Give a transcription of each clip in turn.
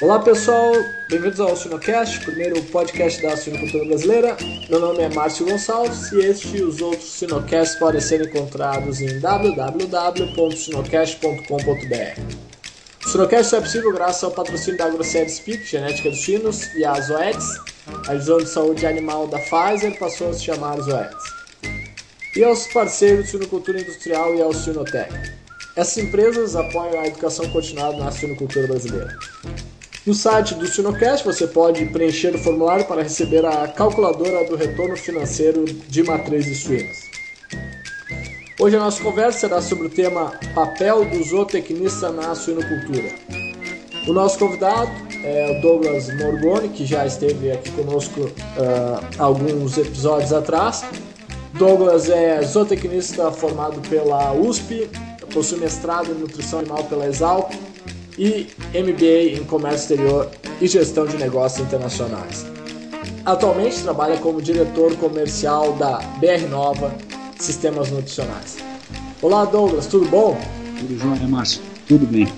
Olá pessoal, bem-vindos ao Sinocast, primeiro podcast da Sinocultura Brasileira. Meu nome é Márcio Gonçalves e este e os outros Sinocasts podem ser encontrados em www.sinocast.com.br. O Sinocast só é possível graças ao patrocínio da AgroSérie Speak, genética dos chinos, e a Zoetis, a divisão de saúde animal da Pfizer passou a se chamar Zoetis. E aos parceiros Sinocultura Industrial e ao Sinotec. Essas empresas apoiam a educação continuada na suinocultura brasileira. No site do Sinocast você pode preencher o formulário para receber a calculadora do retorno financeiro de matrizes suínas. Hoje a nossa conversa será sobre o tema Papel do zootecnista na suinocultura. O nosso convidado é o Douglas Morgoni, que já esteve aqui conosco uh, alguns episódios atrás. Douglas é zootecnista formado pela USP, possui mestrado em nutrição animal pela Exalc e MBA em Comércio Exterior e Gestão de Negócios Internacionais. Atualmente trabalha como diretor comercial da BR Nova Sistemas Nutricionais. Olá Douglas, tudo bom? Tudo jóia, Márcio. Tudo bem.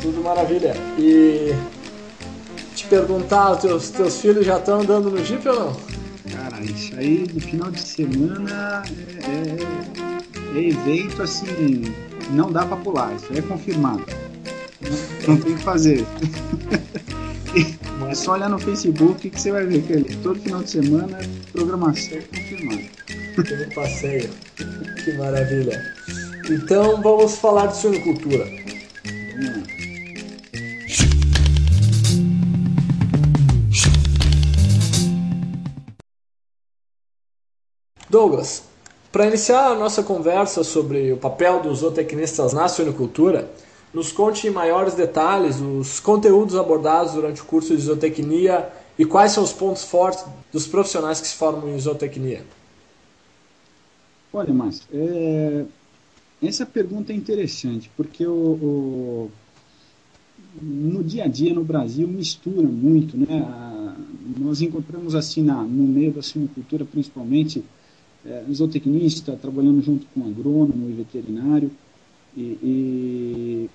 Tudo maravilha. E te perguntar, teus, teus filhos já estão andando no Jeep ou não? Cara, isso aí no final de semana é, é, é evento assim, não dá para pular, isso aí é confirmado. Não tem o que fazer. É só olhar no Facebook que você vai ver que ali, todo final de semana programação confirmada. Tem um passeio. Que maravilha. Então vamos falar de suinocultura. Douglas, para iniciar a nossa conversa sobre o papel dos zootecnistas na suinocultura, nos conte em maiores detalhes os conteúdos abordados durante o curso de zootecnia e quais são os pontos fortes dos profissionais que se formam em zootecnia. Olha, Márcio, é... essa pergunta é interessante, porque o, o, no dia a dia no Brasil mistura muito, né? A... nós encontramos assim na, no meio da suinocultura, principalmente, é, trabalhando junto com agrônomo e veterinário, e, e,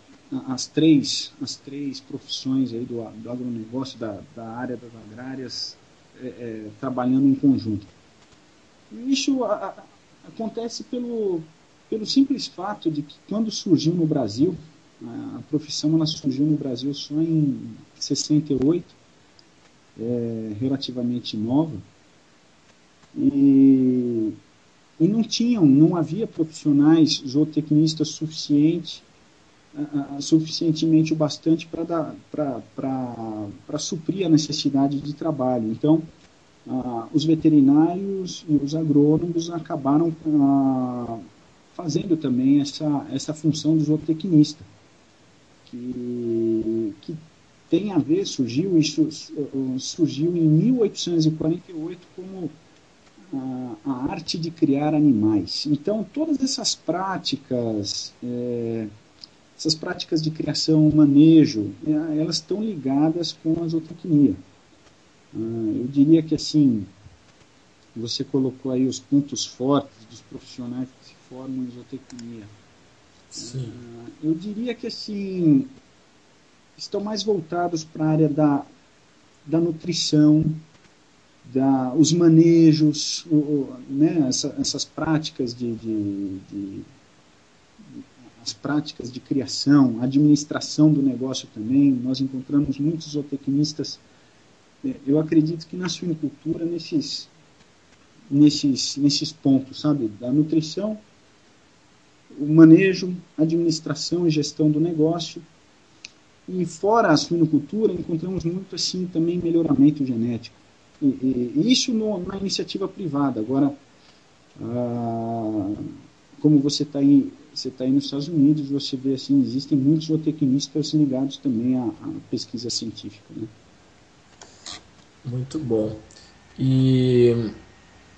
as três as três profissões aí do, do agronegócio da, da área das agrárias é, é, trabalhando em conjunto. Isso a, a, acontece pelo pelo simples fato de que quando surgiu no Brasil a, profissão ela surgiu no Brasil só em 68 é, relativamente nova e e não tinham, não havia profissionais zootecnistas suficientes suficientemente o bastante para suprir a necessidade de trabalho. Então, os veterinários e os agrônomos acabaram fazendo também essa, essa função do zootecnista, que, que tem a ver, surgiu, isso surgiu em 1848 como a, a, arte de criar animais. Então, todas essas práticas, é, essas práticas de criação, manejo, é, elas estão ligadas com a zootecnia. Ah, eu diria que, assim, você colocou aí os pontos fortes dos profissionais que se formam em zootecnia. Sim. Ah, eu diria que, assim, estão mais voltados para a área da, da nutrição, da, os manejos, o, né, essa, essas práticas de, de, de, as práticas de criação, administração do negócio também. Nós encontramos muitos zootecnistas. É, eu acredito que na suinicultura nesses nesses nesses pontos, sabe, da nutrição, o manejo, administração e gestão do negócio. E fora a suinocultura, encontramos muito assim também melhoramento genético e, e isso no, na iniciativa privada. Agora, ah, como você está aí, você está aí nos Estados Unidos, você vê assim, existem muitos zootecnistas ligados também à, à pesquisa científica. Né? Muito bom. E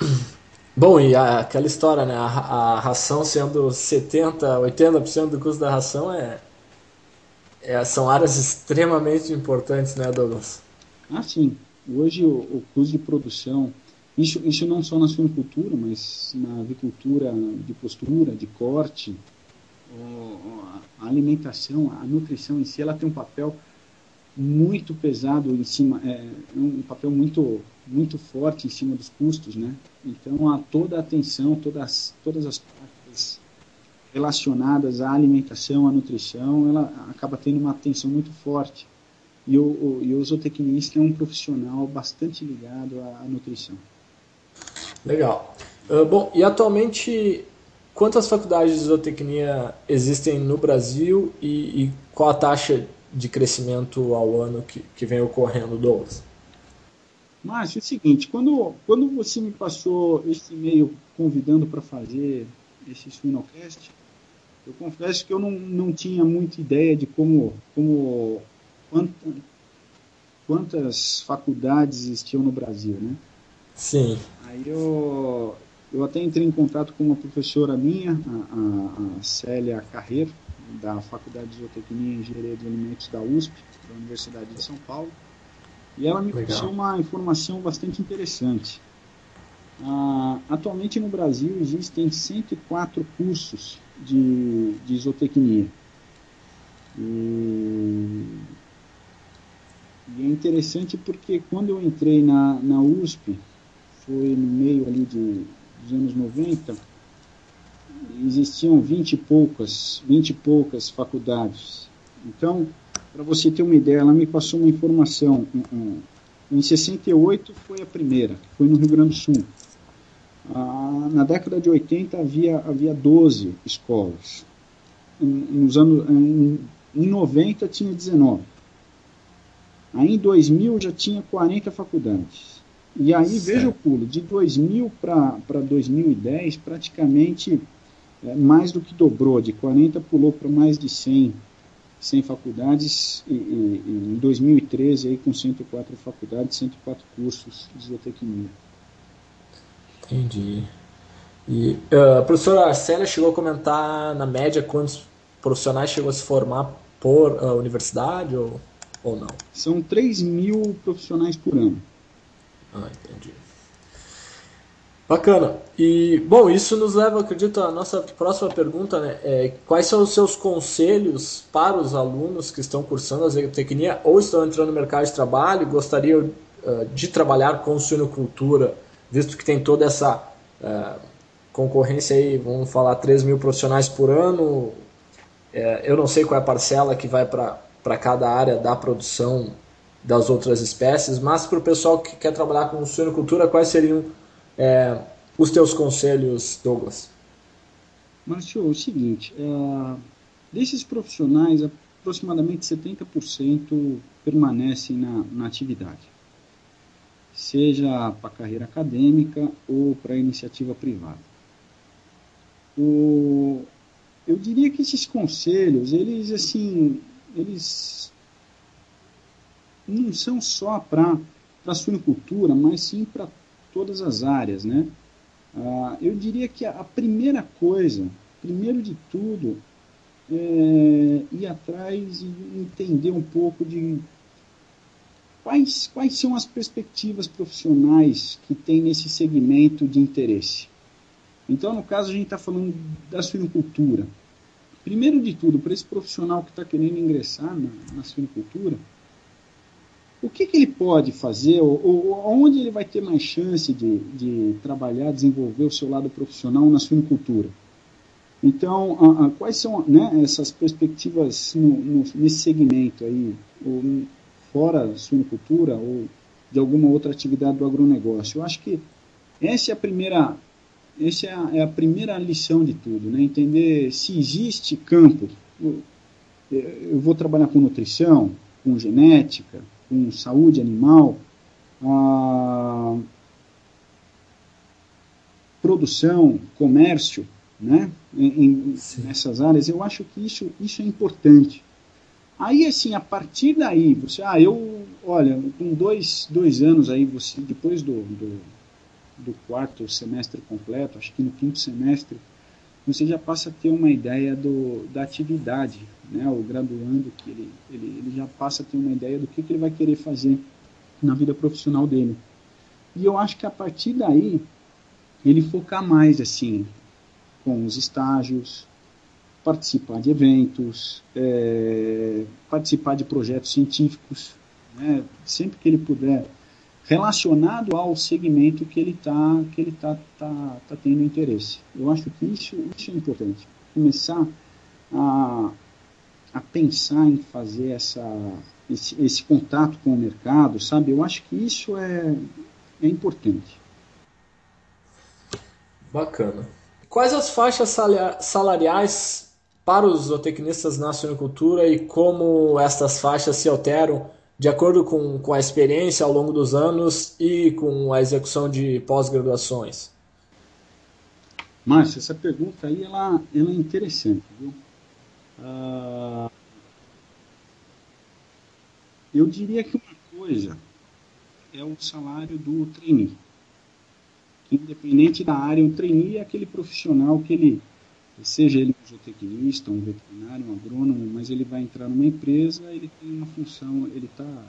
bom, e a, aquela história, né? A, a, ração sendo 70, 80% do custo da ração é, é, são áreas extremamente importantes, né, Douglas? Ah, sim. Hoje o, o custo de produção, isso, isso não só na suinocultura, mas na avicultura de postura, de corte, a alimentação, a nutrição em si, ela tem um papel muito pesado em cima, é, um papel muito muito forte em cima dos custos, né? Então a toda a atenção, todas todas as práticas relacionadas à alimentação, à nutrição, ela acaba tendo uma atenção muito forte. E o, o, e o zootecnista é um profissional bastante ligado à, à nutrição. Legal. Uh, bom, e atualmente quantas faculdades de zootecnia existem no Brasil e, e qual a taxa de crescimento ao ano que, que vem ocorrendo, Douglas? Márcio, é o seguinte, quando, quando você me passou esse e-mail convidando para fazer esse Suinocast, eu confesso que eu não, não tinha muita ideia de como, como quanta, quantas faculdades existiam no Brasil, né? Sim. Aí eu, eu até entrei em contato com uma professora minha, a, a, Célia Carreiro, da Faculdade de Zootecnia e Engenharia de Alimentos da USP, da Universidade de São Paulo, e ela me passou uma informação bastante interessante. Ah, atualmente no Brasil existem 104 cursos de, de zootecnia. E, e, é interessante porque quando eu entrei na, na USP, foi no meio ali de, dos anos 90, existiam 20 e poucas, 20 e poucas faculdades. Então, para você ter uma ideia, ela me passou uma informação. Em 68 foi a primeira, foi no Rio Grande do Sul. Ah, na década de 80 havia, havia 12 escolas. Nos anos, em, em 90 tinha 19. Aí em 2000 já tinha 40 faculdades. E aí certo. veja o pulo, de 2000 para 2010 praticamente é, mais do que dobrou, de 40 pulou para mais de 100, 100 faculdades, e, e, e, em 2013 aí com 104 faculdades, 104 cursos de zootecnia. Entendi. E uh, a professora Célia chegou a comentar na média quantos profissionais chegou a se formar por uh, universidade ou, ou não? São 3 mil profissionais por ano. Ah, entendi. Bacana. E, bom, isso nos leva, acredito, à nossa próxima pergunta, né? É, quais são os seus conselhos para os alunos que estão cursando a zootecnia ou estão entrando no mercado de trabalho e gostariam uh, de trabalhar com suinocultura, visto que tem toda essa uh, concorrência aí, vamos falar, 3 mil profissionais por ano. É, eu não sei qual é a parcela que vai para cada área da produção das outras espécies, mas para o pessoal que quer trabalhar com suinocultura, quais seriam é, os teus conselhos, Douglas? Márcio, é o seguinte, é, desses profissionais, aproximadamente 70% permanecem na, na atividade, seja para carreira acadêmica ou para iniciativa privada. O, eu diria que esses conselhos, eles assim, eles não são só para a suinocultura, mas sim para todas as áreas, né? Ah, eu diria que a, primeira coisa, primeiro de tudo, é ir atrás e entender um pouco de quais, quais são as perspectivas profissionais que tem nesse segmento de interesse. Então, no caso, a gente está falando da suinocultura. Primeiro de tudo, para esse profissional que está querendo ingressar na, na suinocultura, o que, que ele pode fazer, ou, ou, onde ele vai ter mais chance de, de trabalhar, desenvolver o seu lado profissional na suinocultura. Então, a, a, quais são né, essas perspectivas no, no, nesse segmento aí, ou, fora suinocultura ou de alguma outra atividade do agronegócio? Eu acho que essa é a primeira, essa é a, é a primeira lição de tudo, né? entender se existe campo. Eu, eu vou trabalhar com nutrição, com genética, com saúde animal, a produção, comércio, né, em, nessas áreas, eu acho que isso, isso é importante. Aí, assim, a partir daí, você, ah, eu, olha, com dois, dois anos aí, você, depois do, do, do quarto semestre completo, acho que no quinto semestre, você já passa a ter uma ideia do, da atividade, né? o graduando, que ele, ele, ele já passa a ter uma ideia do que, que ele vai querer fazer na vida profissional dele. E eu acho que a partir daí, ele focar mais assim, com os estágios, participar de eventos, é, participar de projetos científicos, né, sempre que ele puder, relacionado ao segmento que ele está que ele tá, tá, tá tendo interesse. Eu acho que isso, isso é importante. Começar a, a pensar em fazer essa, esse, esse contato com o mercado, sabe? Eu acho que isso é, é importante. Bacana. Quais as faixas salariais para os zootecnistas na suinocultura e como estas faixas se alteram de acordo com, com a experiência ao longo dos anos e com a execução de pós-graduações? Márcio, essa pergunta aí ela, ela é interessante, viu? Uh, eu diria que uma coisa é o salário do trainee. Independente da área, um trainee é aquele profissional que ele, seja ele um zootecnista, um veterinário, um agrônomo, mas ele vai entrar numa empresa, ele tem uma função, ele tá,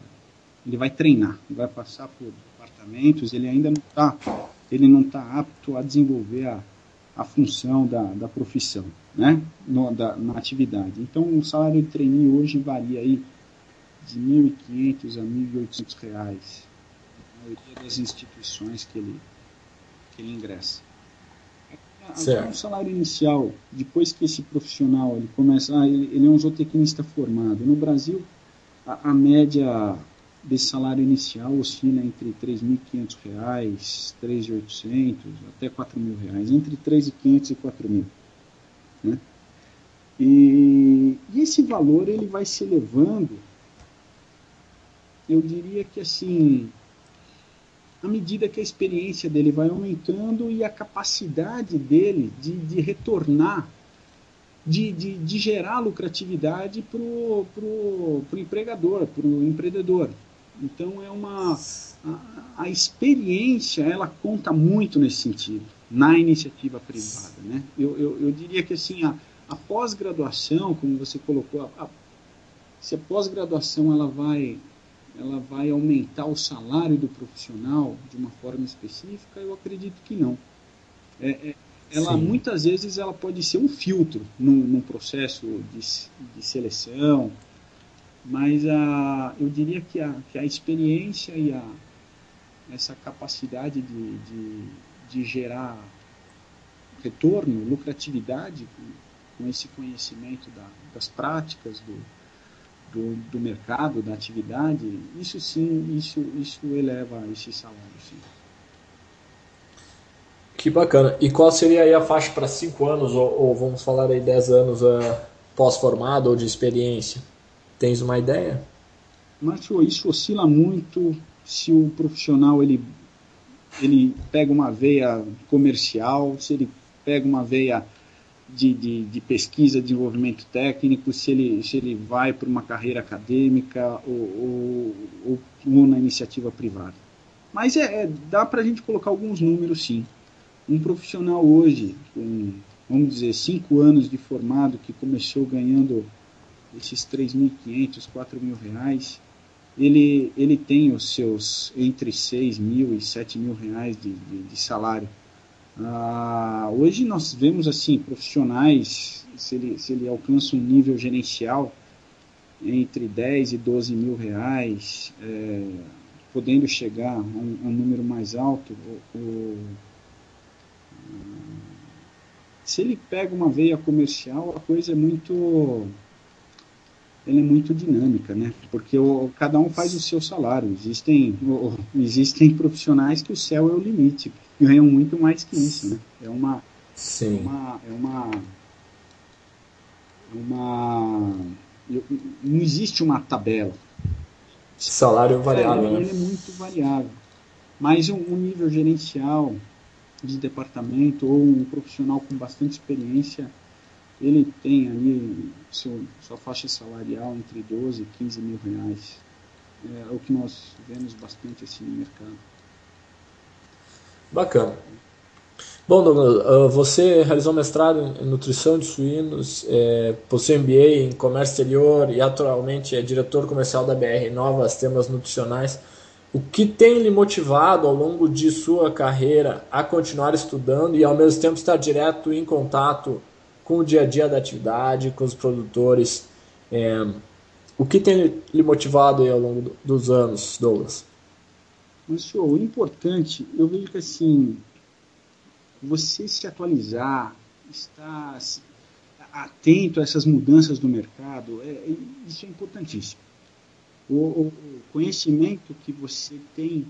ele vai treinar, vai passar por departamentos, ele ainda não está, ele não está apto a desenvolver a, a função da, da profissão, né, no, da, na atividade. Então, o salário de trainee hoje varia aí de 1.500 a 1.800 reais, na maioria das instituições que ele que ele ingressa. Certo. O salário inicial, depois que esse profissional ele começa, ah, ele, ele é um zootecnista formado. No Brasil, a, a média desse salário inicial oscila entre R$ 3.500, R$ 3.800, até R$ 4.000, entre R$ 3.500 e R$ 4.000. Né? E, e, esse valor ele vai se elevando, eu diria que assim, à medida que a experiência dele vai aumentando e a capacidade dele de, de retornar, de, de, de, gerar lucratividade para o pro, pro empregador, para o empreendedor. Então é uma a, a, experiência ela conta muito nesse sentido na iniciativa privada, né? Eu, eu, eu diria que assim a, a pós-graduação, como você colocou, a, se a pós-graduação ela vai ela vai aumentar o salário do profissional de uma forma específica? Eu acredito que não. É, é, ela Sim. muitas vezes ela pode ser um filtro num, num processo de, de, seleção, mas a, eu diria que a, que a experiência e a, essa capacidade de, de, de gerar retorno, lucratividade com, com esse conhecimento da, das práticas do, do, do mercado, da atividade, isso sim, isso, isso eleva esse salário, sim. Que bacana. E qual seria aí a faixa para 5 anos, ou, ou, vamos falar aí 10 anos uh, pós-formado ou de experiência? Tens uma ideia? Márcio, isso oscila muito se o profissional ele, ele pega uma veia comercial, se ele pega uma veia de, de, de, pesquisa, desenvolvimento técnico, se ele, se ele vai para uma carreira acadêmica ou, ou, ou na iniciativa privada. Mas é, é dá para a gente colocar alguns números sim. Um profissional hoje, com, vamos dizer, cinco anos de formado, que começou ganhando esses 3.500, 4 mil reais, ele, ele tem os seus entre 6 mil e 7 mil reais de, de, de salário ah, hoje nós vemos assim profissionais, se ele, se ele alcança um nível gerencial entre 10 e 12 mil reais, é, podendo chegar a um, a um, número mais alto, o, o, se ele pega uma veia comercial, a coisa é muito ele é muito dinâmica, né? Porque o, cada um faz o seu salário. Existem, o, existem profissionais que o céu é o limite, ganham muito mais que isso, né? É uma, Sim. É uma, é uma, é uma não existe uma tabela. Salário variável. Né? Ele é muito variável. Mas um, um nível gerencial de departamento ou um profissional com bastante experiência ele tem ali seu, sua faixa salarial entre 12 e 15 mil reais. É o que nós vemos bastante assim no mercado. Bacana. Bom, Douglas, ah, você realizou mestrado em nutrição de suínos, é, possui MBA em comércio exterior e atualmente é diretor comercial da BR Novas Temas Nutricionais. O que tem lhe motivado ao longo de sua carreira a continuar estudando e ao mesmo tempo estar direto em contato com o dia a dia da atividade, com os produtores. É, o que tem lhe motivado ao longo dos anos, Douglas? Mas, senhor, o importante, eu vejo que assim, você se atualizar, estar atento a essas mudanças do mercado, é, é isso é importantíssimo. O, o, conhecimento que você tem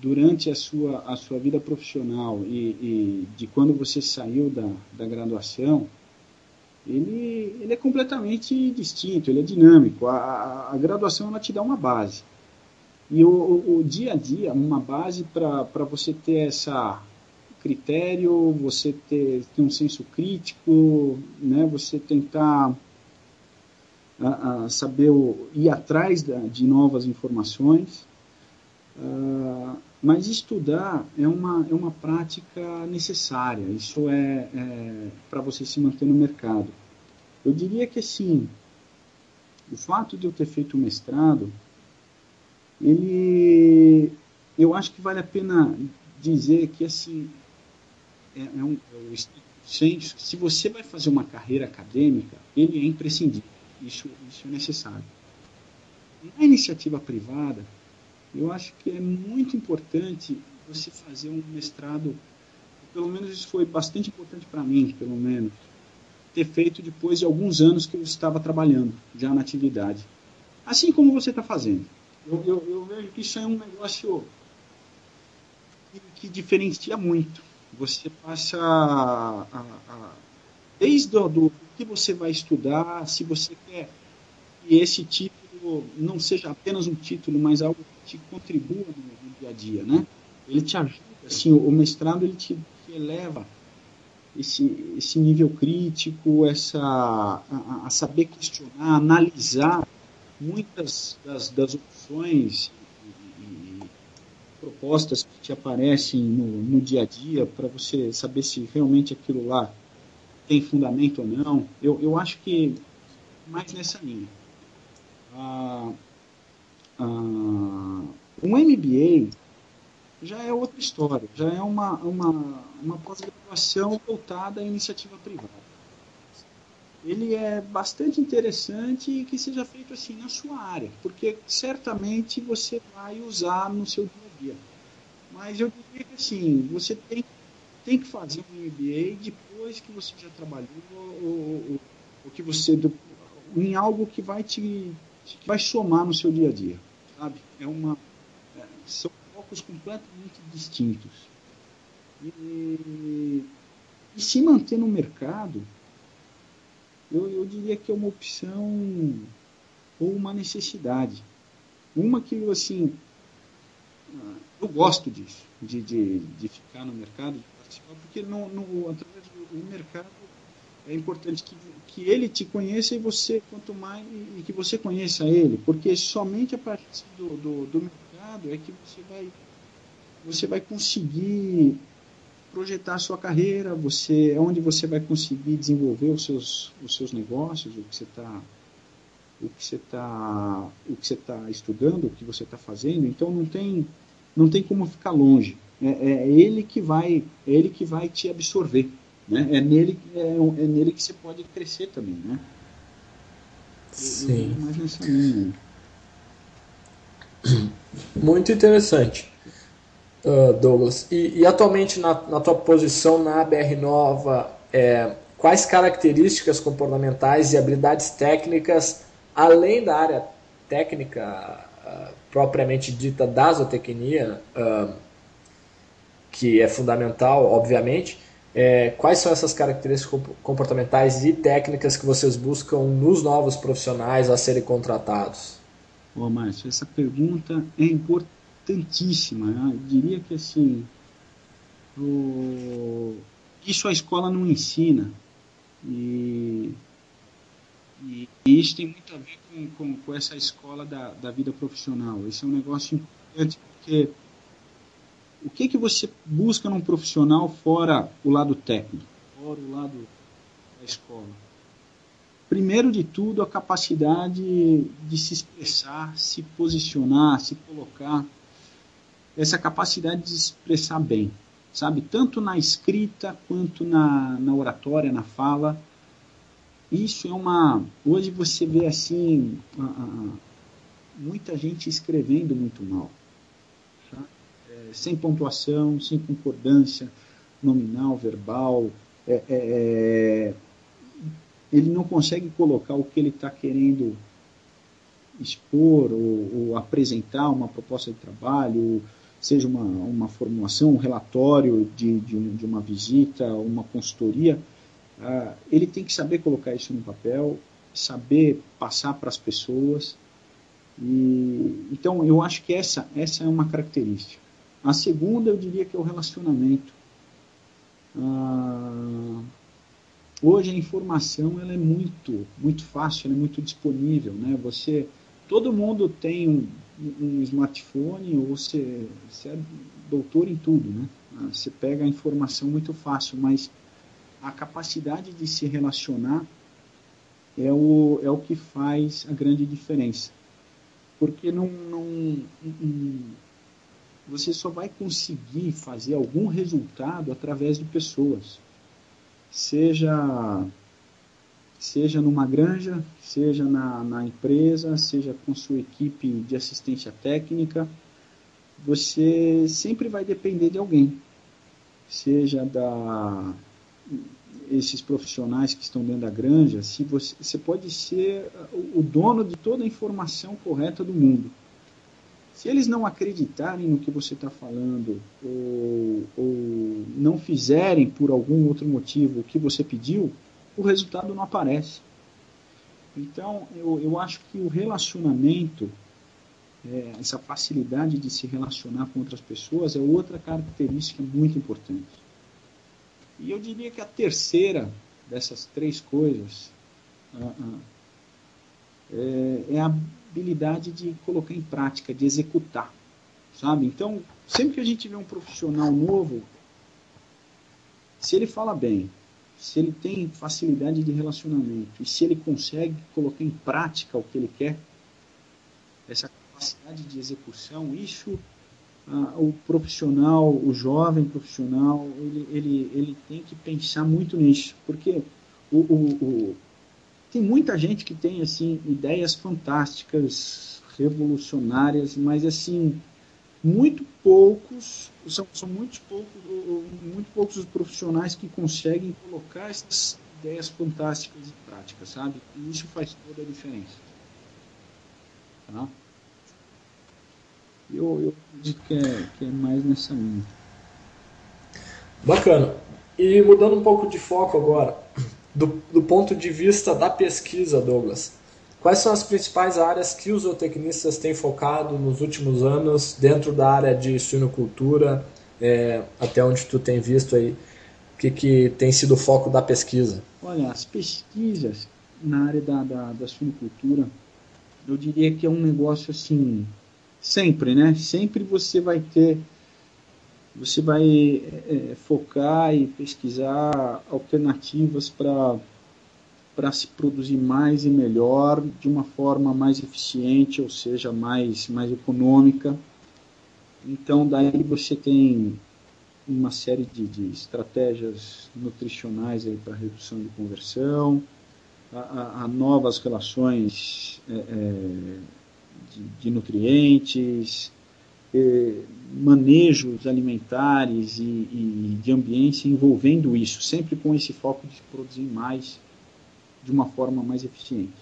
durante a sua, a sua vida profissional e, e de quando você saiu da, da graduação, ele, ele é completamente distinto, ele é dinâmico. A, a, graduação ela te dá uma base. E o, o, o dia a dia, uma base para você ter essa critério, você ter, ter um senso crítico, né, você tentar a, saber o, ir atrás da, de novas informações. Uh, mas estudar é uma, é uma prática necessária, isso é, é para você se manter no mercado. Eu diria que assim, o fato de eu ter feito o mestrado, ele, eu acho que vale a pena dizer que assim, é, é um, é senso, se você vai fazer uma carreira acadêmica, ele é imprescindível, isso, isso é necessário. Na iniciativa privada, eu acho que é muito importante você fazer um mestrado, pelo menos isso foi bastante importante para mim, pelo menos, ter feito depois de alguns anos que eu estava trabalhando já na atividade. Assim como você está fazendo. Eu, eu, eu, vejo que isso é um negócio que, que diferencia muito. Você passa a, a, a, desde o do, que você vai estudar, se você quer que esse não seja apenas um título, mas algo te contribua no, no, dia a dia, né? Ele te ajuda, assim, o, mestrado ele te, te, eleva esse, esse nível crítico, essa, a, a saber questionar, analisar muitas das, das opções e, e, propostas que te aparecem no, no dia a dia para você saber se realmente aquilo lá tem fundamento ou não. Eu, eu acho que mais nessa linha. Ah, ah, um MBA já é outra história, já é uma, uma, uma pós-graduação voltada à iniciativa privada. Ele é bastante interessante que seja feito assim na sua área, porque certamente você vai usar no seu dia a dia. Mas eu diria que assim, você tem, tem que fazer um MBA depois que você já trabalhou ou, ou, ou que você em algo que vai te que vai somar no seu dia a dia sabe? É uma, é, são focos completamente distintos. E, e se manter no mercado, eu, eu diria que é uma opção ou uma necessidade. Uma que, assim, eu gosto disso, de, de, de ficar no mercado, de participar, porque no, no, através do mercado é importante que, que ele te conheça e você, quanto mais, e que você conheça ele, porque somente a partir do, do, do mercado é que você vai, você vai conseguir projetar a sua carreira, você, é onde você vai conseguir desenvolver os seus, os seus negócios, o que você está o que você está o que você tá estudando, o que você está fazendo. Então não tem não tem como ficar longe. É, é ele que vai é ele que vai te absorver. Né? É, nele, é, é nele que você pode crescer também, né? Sim. mais nessa linha. Muito interessante, uh, Douglas. E, e atualmente na, na, tua posição na BR Nova, é, quais características comportamentais e habilidades técnicas, além da área técnica uh, propriamente dita da zootecnia, uh, que é fundamental, obviamente, é, quais são essas características comportamentais e técnicas que vocês buscam nos novos profissionais a serem contratados? Ô, Márcio, essa pergunta é importantíssima. Né? Eu diria que assim, o... isso a escola não ensina. E, e, isso tem muito a ver com, com, com essa escola da, da vida profissional. Esse é um negócio importante porque o que, que você busca num profissional fora o lado técnico, fora o lado da escola? Primeiro de tudo, a capacidade de se expressar, se posicionar, se colocar, essa capacidade de se expressar bem. sabe? Tanto na escrita quanto na, na oratória, na fala. Isso é uma. Hoje você vê assim. Muita gente escrevendo muito mal. É, sem pontuação, sem concordância nominal, verbal. É, é, é ele não consegue colocar o que ele está querendo expor ou, ou, apresentar uma proposta de trabalho, seja uma, uma formulação, um relatório de, de, de uma visita, uma consultoria, uh, ele tem que saber colocar isso no papel, saber passar para as pessoas. E, então, eu acho que essa, essa é uma característica. A segunda, eu diria que é o relacionamento. Uh, hoje a informação ela é muito, muito fácil, ela é muito disponível. Né? Você todo mundo tem um, um smartphone ou você, você é doutor em tudo, né? Ah, você pega a informação muito fácil, mas a capacidade de se relacionar é o, é o que faz a grande diferença. Porque não, não, não, você só vai conseguir fazer algum resultado através de pessoas. Seja seja numa granja, seja na, na empresa, seja com sua equipe de assistência técnica, você sempre vai depender de alguém, seja da esses profissionais que estão dentro da granja, se você, você pode ser o dono de toda a informação correta do mundo. Se eles não acreditarem no que você está falando ou, ou não fizerem por algum outro motivo o que você pediu, o resultado não aparece. Então, eu, eu acho que o relacionamento, é, essa facilidade de se relacionar com outras pessoas, é outra característica muito importante. E eu diria que a terceira dessas três coisas uh, uh, é, é a habilidade de colocar em prática, de executar. Sabe? Então, sempre que a gente vê um profissional novo, se ele fala bem, se ele tem facilidade de relacionamento e se ele consegue colocar em prática o que ele quer, essa capacidade de execução, isso ah, o profissional, o jovem profissional, ele, ele, ele tem que pensar muito nisso, porque o, o, o, tem muita gente que tem assim ideias fantásticas, revolucionárias, mas assim muito poucos são, são muito poucos muito poucos os profissionais que conseguem colocar essas ideias fantásticas em prática sabe? E isso faz toda a diferença. Tá? eu, eu acredito que é, que é mais nessa linha. Bacana. E mudando um pouco de foco agora do, do ponto de vista da pesquisa Douglas Quais são as principais áreas que os zootecnistas têm focado nos últimos anos dentro da área de suinocultura, é, até onde tu tem visto aí, o que, que tem sido o foco da pesquisa? Olha, as pesquisas na área da, da, da suinocultura, eu diria que é um negócio assim, sempre, né? Sempre você vai ter, você vai é, focar e pesquisar alternativas para para se produzir mais e melhor, de uma forma mais eficiente, ou seja, mais, mais econômica. Então, daí você tem uma série de, de estratégias nutricionais para redução de conversão, a, a, a novas relações é, é, de, de, nutrientes, é, manejos alimentares e, e de ambiência envolvendo isso, sempre com esse foco de produzir mais de uma forma mais eficiente.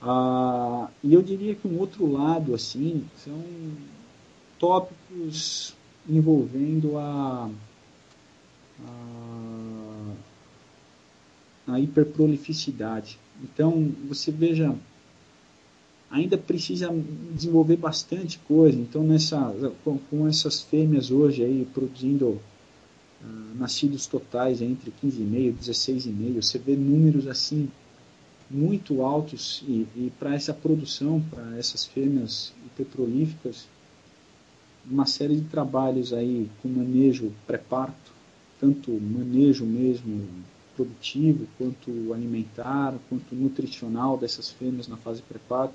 Ah, e eu diria que um outro lado assim são tópicos envolvendo a, a, a hiperprolificidade. Então você veja ainda precisa desenvolver bastante coisa. Então, nessa, com, com essas fêmeas hoje aí produzindo uh, nascidos totais entre 15,5 e 16,5. Você vê números assim muito altos e, e para essa produção, para essas fêmeas petrolíficas, uma série de trabalhos aí com manejo pré-parto, tanto manejo mesmo produtivo, quanto alimentar, quanto nutricional dessas fêmeas na fase pré-parto,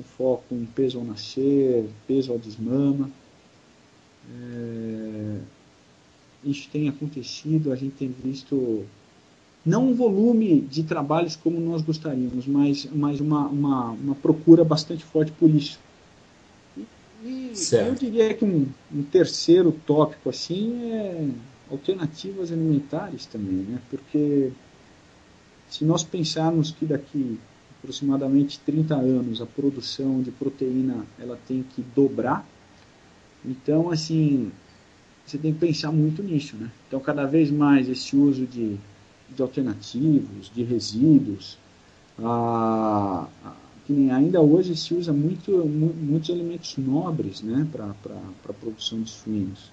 com foco em peso ao nascer, peso ao desmama. É isso tem acontecido, a gente tem visto não um volume de trabalhos como nós gostaríamos, mas, mas uma, uma, uma procura bastante forte por isso. E, eu diria que um, um, terceiro tópico assim é alternativas alimentares também, né? Porque se nós pensarmos que daqui aproximadamente 30 anos a produção de proteína ela tem que dobrar, então assim você tem que pensar muito nisso, né? Então cada vez mais esse uso de, de alternativos, de resíduos, a, a, que ainda hoje se usa muito, muitos alimentos nobres, né, para a produção de suínos.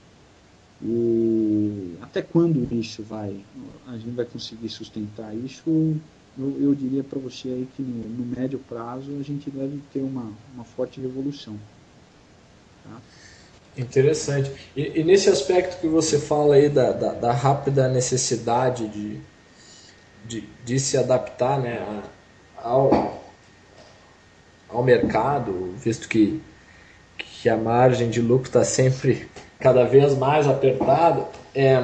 E até quando isso vai, a gente vai conseguir sustentar isso? Eu, eu diria para você aí que no, no, médio prazo a gente deve ter uma, uma forte revolução. Tá? Interessante. E, e, nesse aspecto que você fala aí da, da, da rápida necessidade de, de, de, se adaptar né, ao, ao mercado, visto que, que a margem de lucro está sempre cada vez mais apertada, é,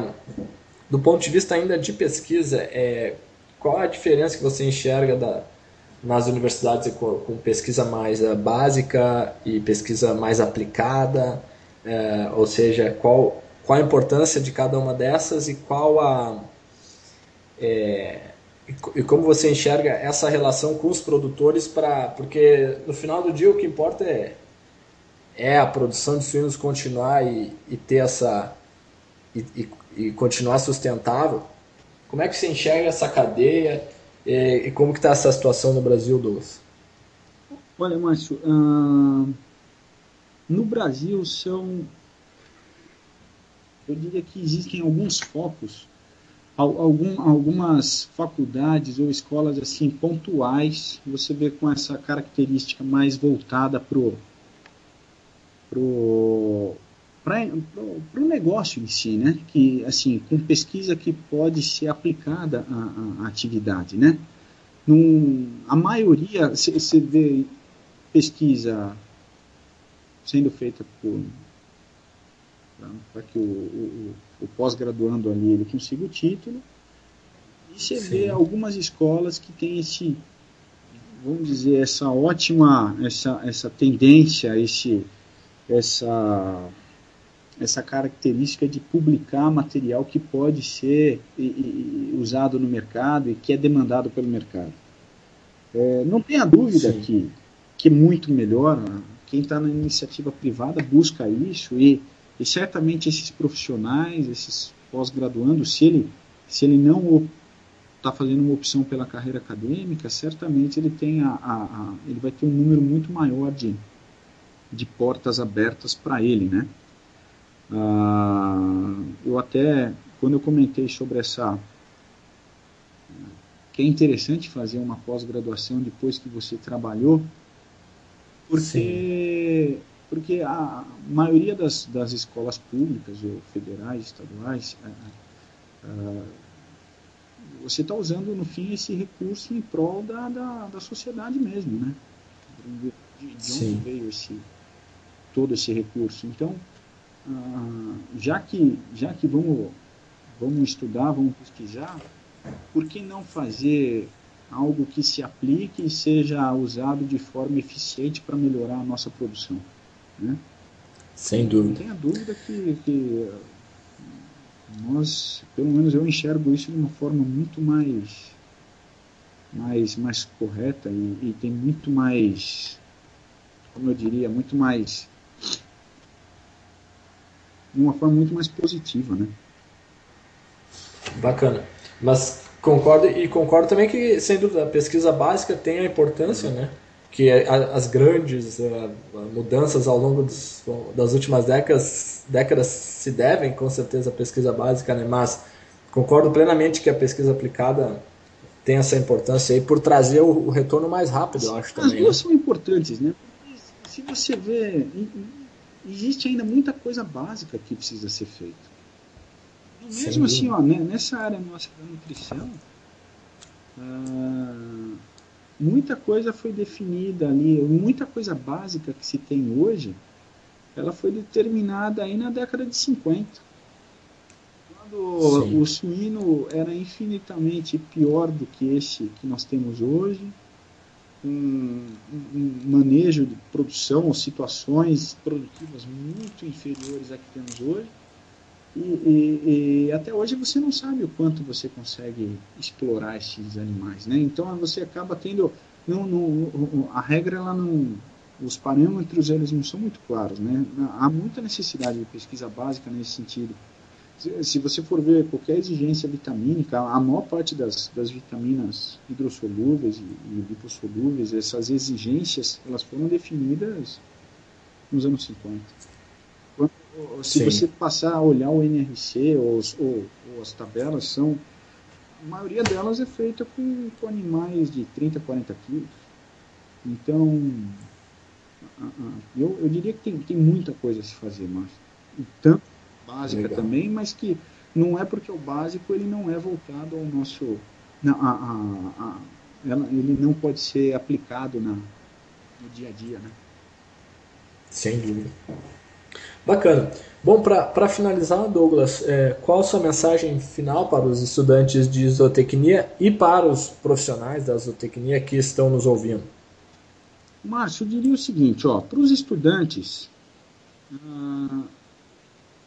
do ponto de vista ainda de pesquisa, é, qual a diferença que você enxerga da, nas universidades com, com pesquisa mais uh, básica e pesquisa mais aplicada? É, ou seja, qual, qual a importância de cada uma dessas e qual a. É, e como você enxerga essa relação com os produtores para porque no final do dia o que importa é é a produção de suínos continuar e, e ter essa e, e, e, continuar sustentável como é que você enxerga essa cadeia e, como que está essa situação no Brasil Douglas? Olha Márcio hum, no Brasil são eu diria que existem alguns focos algum, algumas faculdades ou escolas assim pontuais você vê com essa característica mais voltada pro pro para o negócio em si, né? Que assim com pesquisa que pode ser aplicada à, à atividade, né? Num, a maioria você vê pesquisa sendo feita por para que o, o, o pós-graduando ali ele consiga o título. E você Sim. vê algumas escolas que têm esse, vamos dizer, essa ótima, essa, essa tendência, esse, essa, essa característica de publicar material que pode ser usado no mercado e que é demandado pelo mercado. É, não tenha dúvida que, que é muito melhor. Né? Quem está na iniciativa privada busca isso e e certamente esses profissionais, esses pós-graduandos, se ele, se ele não está fazendo uma opção pela carreira acadêmica, certamente ele, tem a, a, a, ele vai ter um número muito maior de, de portas abertas para ele, né? Ah, eu até, quando eu comentei sobre essa que é interessante fazer uma pós-graduação depois que você trabalhou, porque Sim porque a maioria das, das escolas públicas, ou federais, estaduais, é, é, você está usando, no fim, esse recurso em prol da, da, da sociedade mesmo, né? De, de onde veio esse, todo esse recurso. Então, ah, já que, já que vamos, vamos estudar, vamos pesquisar, por que não fazer algo que se aplique e seja usado de forma eficiente para melhorar a nossa produção? Né? Sem dúvida. Não tenha dúvida que, que nós, pelo menos eu enxergo isso de uma forma muito mais mais, mais correta e, e, tem muito mais, como eu diria, muito mais, de uma forma muito mais positiva, né? Bacana. Mas concordo e concordo também que, sem dúvida, a pesquisa básica tem a importância, né? que as grandes mudanças ao longo dos, das últimas décadas, décadas se devem com certeza à pesquisa básica, né? mas concordo plenamente que a pesquisa aplicada tem essa importância aí por trazer o, retorno mais rápido, eu acho também. As duas né? são importantes, né? Se você vê, existe ainda muita coisa básica que precisa ser feita. Mesmo assim, ó, né, nessa área nossa da nutrição, uh, muita coisa foi definida ali, muita coisa básica que se tem hoje, ela foi determinada aí na década de 50. o, o suíno era infinitamente pior do que esse que nós temos hoje, um, um manejo de produção ou situações produtivas muito inferiores a que temos hoje. E, e, e, até hoje você não sabe o quanto você consegue explorar esses animais, né? Então você acaba tendo não, não, a regra ela não os parâmetros eles não são muito claros, né? Há muita necessidade de pesquisa básica nesse sentido. Se você for ver qualquer exigência vitamínica, a maior parte das, das vitaminas hidrossolúveis e, e lipossolúveis, essas exigências, elas foram definidas nos anos 50. Se Sim. você passar a olhar o NRC ou, ou, ou, as tabelas, são a maioria delas é feita com, com animais de 30, 40 quilos. Então, eu, eu diria que tem, tem muita coisa a se fazer, Márcio. Tanto básica Legal. também, mas que não é porque o básico ele não é voltado ao nosso. Não, a, a, a, ela, ele não pode ser aplicado na, no dia a dia. Né? Sem dúvida. Bacana. Bom, para finalizar, Douglas, é, qual a sua mensagem final para os estudantes de zootecnia e para os profissionais da zootecnia que estão nos ouvindo? Márcio, eu diria o seguinte, ó, para os estudantes ah,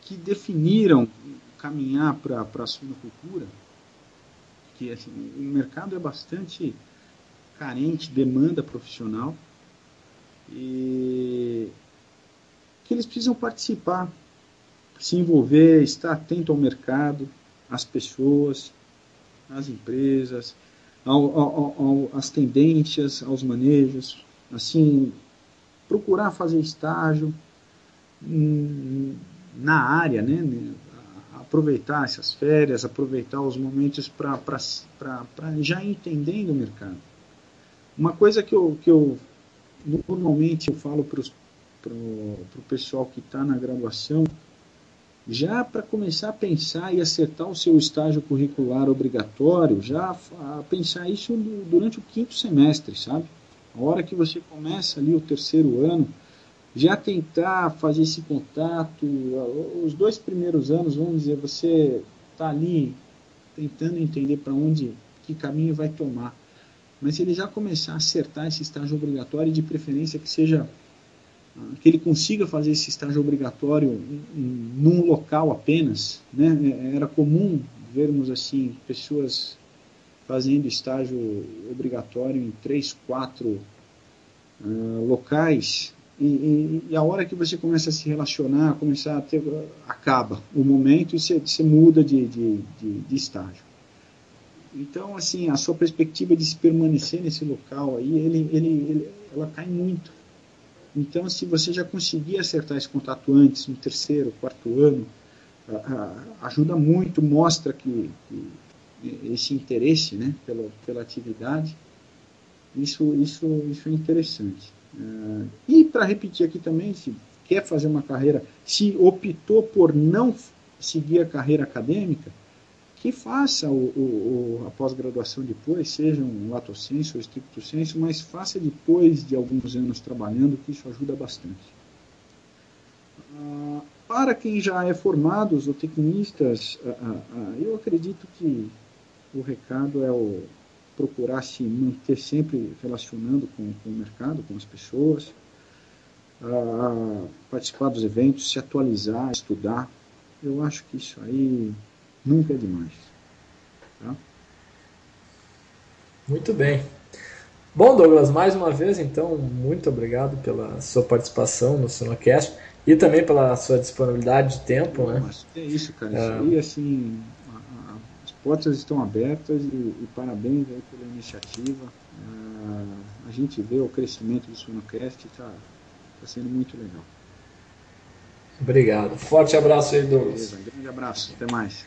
que definiram caminhar para a suinocultura, que assim, o mercado é bastante carente, demanda profissional, e que eles precisam participar, se envolver, estar atento ao mercado, às pessoas, às empresas, ao, ao, ao, às tendências, aos manejos, assim, procurar fazer estágio hum, na área, né? aproveitar essas férias, aproveitar os momentos para já entendendo o mercado. Uma coisa que eu, que eu normalmente eu falo para o pessoal que está na graduação, já para começar a pensar e acertar o seu estágio curricular obrigatório, já pensar isso durante o quinto semestre, sabe? A hora que você começa ali o terceiro ano, já tentar fazer esse contato, os dois primeiros anos, vamos dizer, você está ali tentando entender para onde, que caminho vai tomar. Mas ele já começar a acertar esse estágio obrigatório, de preferência que seja ah, que ele consiga fazer esse estágio obrigatório num local apenas, né? Era comum vermos assim pessoas fazendo estágio obrigatório em três, quatro uh, locais e, e, e, a hora que você começa a se relacionar, começar a ter, acaba o momento e você, você muda de, de, de, de, estágio. Então, assim, a sua perspectiva de se permanecer nesse local aí, ele, ele, ele, ela cai muito. Então, se você já conseguir acertar esse contato antes, no terceiro, quarto ano, ajuda muito, mostra que, que esse interesse né, pela, pela atividade, isso, isso, isso é interessante. Uh, e para repetir aqui também, se quer fazer uma carreira, se optou por não seguir a carreira acadêmica, que faça o, o, o a pós-graduação depois, seja um lato senso ou estricto senso, mas faça depois de alguns anos trabalhando, que isso ajuda bastante. Uh, para quem já é formado, os tecnistas, uh, eu acredito que o recado é o procurar se manter sempre relacionando com, com o mercado, com as pessoas, participar dos eventos, se atualizar, estudar. Eu acho que isso aí nunca é demais. Tá? Muito bem. Bom, Douglas, mais uma vez, então, muito obrigado pela sua participação no Sinocast e também pela sua disponibilidade de tempo. né? é isso, cara. Isso é... aí, assim, portas estão abertas e, e parabéns aí pela iniciativa. Uh, a gente vê o crescimento do Sonocast, está tá sendo muito legal. Obrigado. Forte abraço aí, Douglas. Beleza, grande abraço. Até mais.